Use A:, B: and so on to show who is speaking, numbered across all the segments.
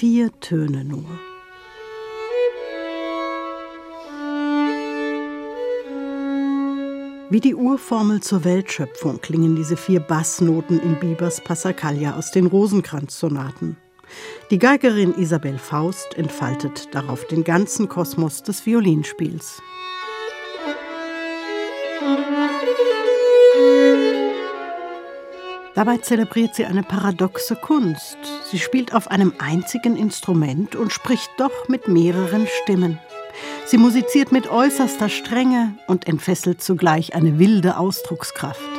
A: Vier Töne nur. Wie die Urformel zur Weltschöpfung klingen diese vier Bassnoten in Biebers Passacaglia aus den Rosenkranz-Sonaten. Die Geigerin Isabel Faust entfaltet darauf den ganzen Kosmos des Violinspiels. Dabei zelebriert sie eine paradoxe Kunst. Sie spielt auf einem einzigen Instrument und spricht doch mit mehreren Stimmen. Sie musiziert mit äußerster Strenge und entfesselt zugleich eine wilde Ausdruckskraft.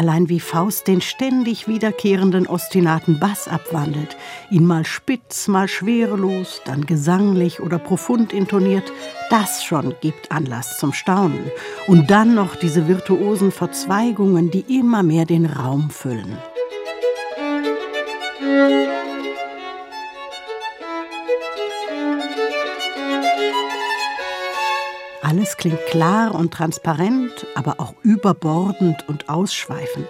A: Allein wie Faust den ständig wiederkehrenden ostinaten Bass abwandelt, ihn mal spitz, mal schwerelos, dann gesanglich oder profund intoniert, das schon gibt Anlass zum Staunen. Und dann noch diese virtuosen Verzweigungen, die immer mehr den Raum füllen. Alles klingt klar und transparent, aber auch überbordend und ausschweifend.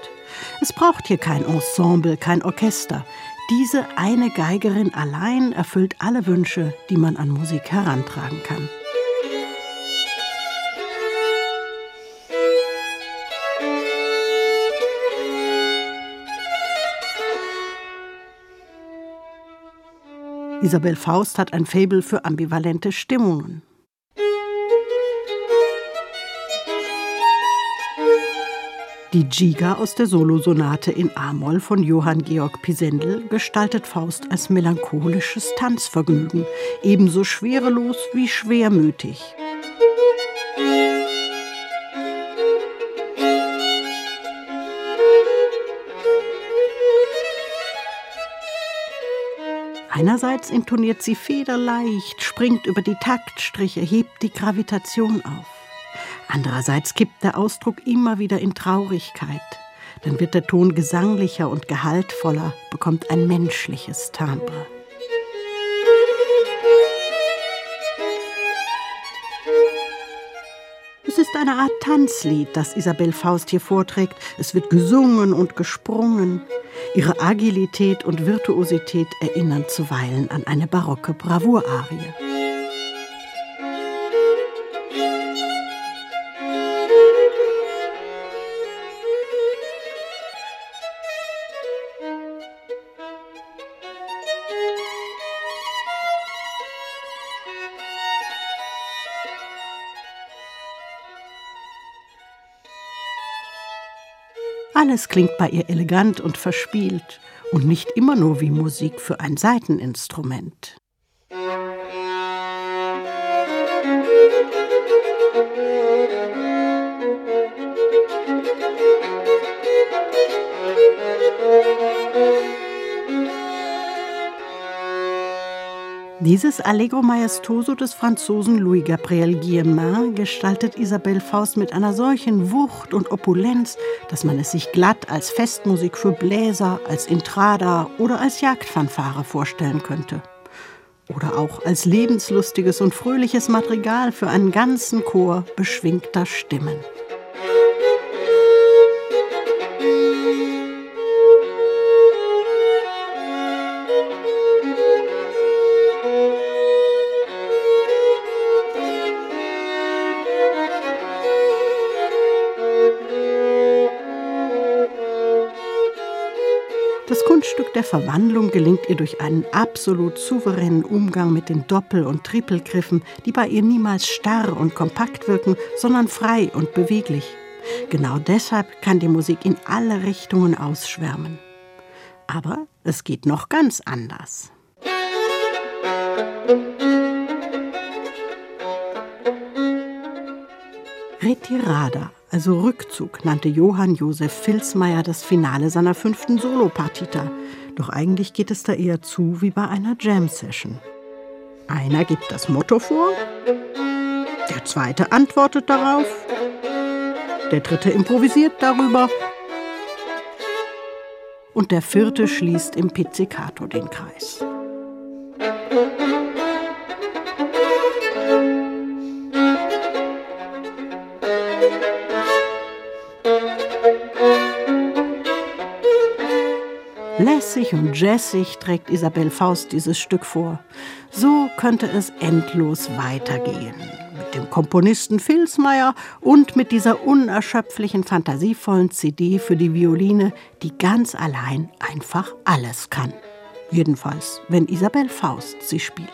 A: Es braucht hier kein Ensemble, kein Orchester. Diese eine Geigerin allein erfüllt alle Wünsche, die man an Musik herantragen kann. Isabel Faust hat ein Faible für ambivalente Stimmungen. Die Giga aus der Solosonate in A-Moll von Johann Georg Pisendel gestaltet Faust als melancholisches Tanzvergnügen, ebenso schwerelos wie schwermütig. Einerseits intoniert sie federleicht, springt über die Taktstriche, hebt die Gravitation auf. Andererseits kippt der Ausdruck immer wieder in Traurigkeit. Dann wird der Ton gesanglicher und gehaltvoller, bekommt ein menschliches Timbre. Es ist eine Art Tanzlied, das Isabel Faust hier vorträgt. Es wird gesungen und gesprungen. Ihre Agilität und Virtuosität erinnern zuweilen an eine barocke Bravour-Arie. Alles klingt bei ihr elegant und verspielt und nicht immer nur wie Musik für ein Saiteninstrument. Dieses Allegro Maestoso des Franzosen Louis-Gabriel Guillemin gestaltet Isabelle Faust mit einer solchen Wucht und Opulenz, dass man es sich glatt als Festmusik für Bläser, als Intrada oder als Jagdfanfare vorstellen könnte. Oder auch als lebenslustiges und fröhliches Madrigal für einen ganzen Chor beschwingter Stimmen. Kunststück der Verwandlung gelingt ihr durch einen absolut souveränen Umgang mit den Doppel- und Trippelgriffen, die bei ihr niemals starr und kompakt wirken, sondern frei und beweglich. Genau deshalb kann die Musik in alle Richtungen ausschwärmen. Aber es geht noch ganz anders. Retirada also Rückzug, nannte Johann Josef Filzmeier das Finale seiner fünften Solopartita. Doch eigentlich geht es da eher zu wie bei einer Jam-Session. Einer gibt das Motto vor, der zweite antwortet darauf, der dritte improvisiert darüber und der vierte schließt im Pizzicato den Kreis. Lässig und jessig trägt Isabel Faust dieses Stück vor. So könnte es endlos weitergehen. Mit dem Komponisten Filzmeier und mit dieser unerschöpflichen, fantasievollen CD für die Violine, die ganz allein einfach alles kann. Jedenfalls, wenn Isabel Faust sie spielt.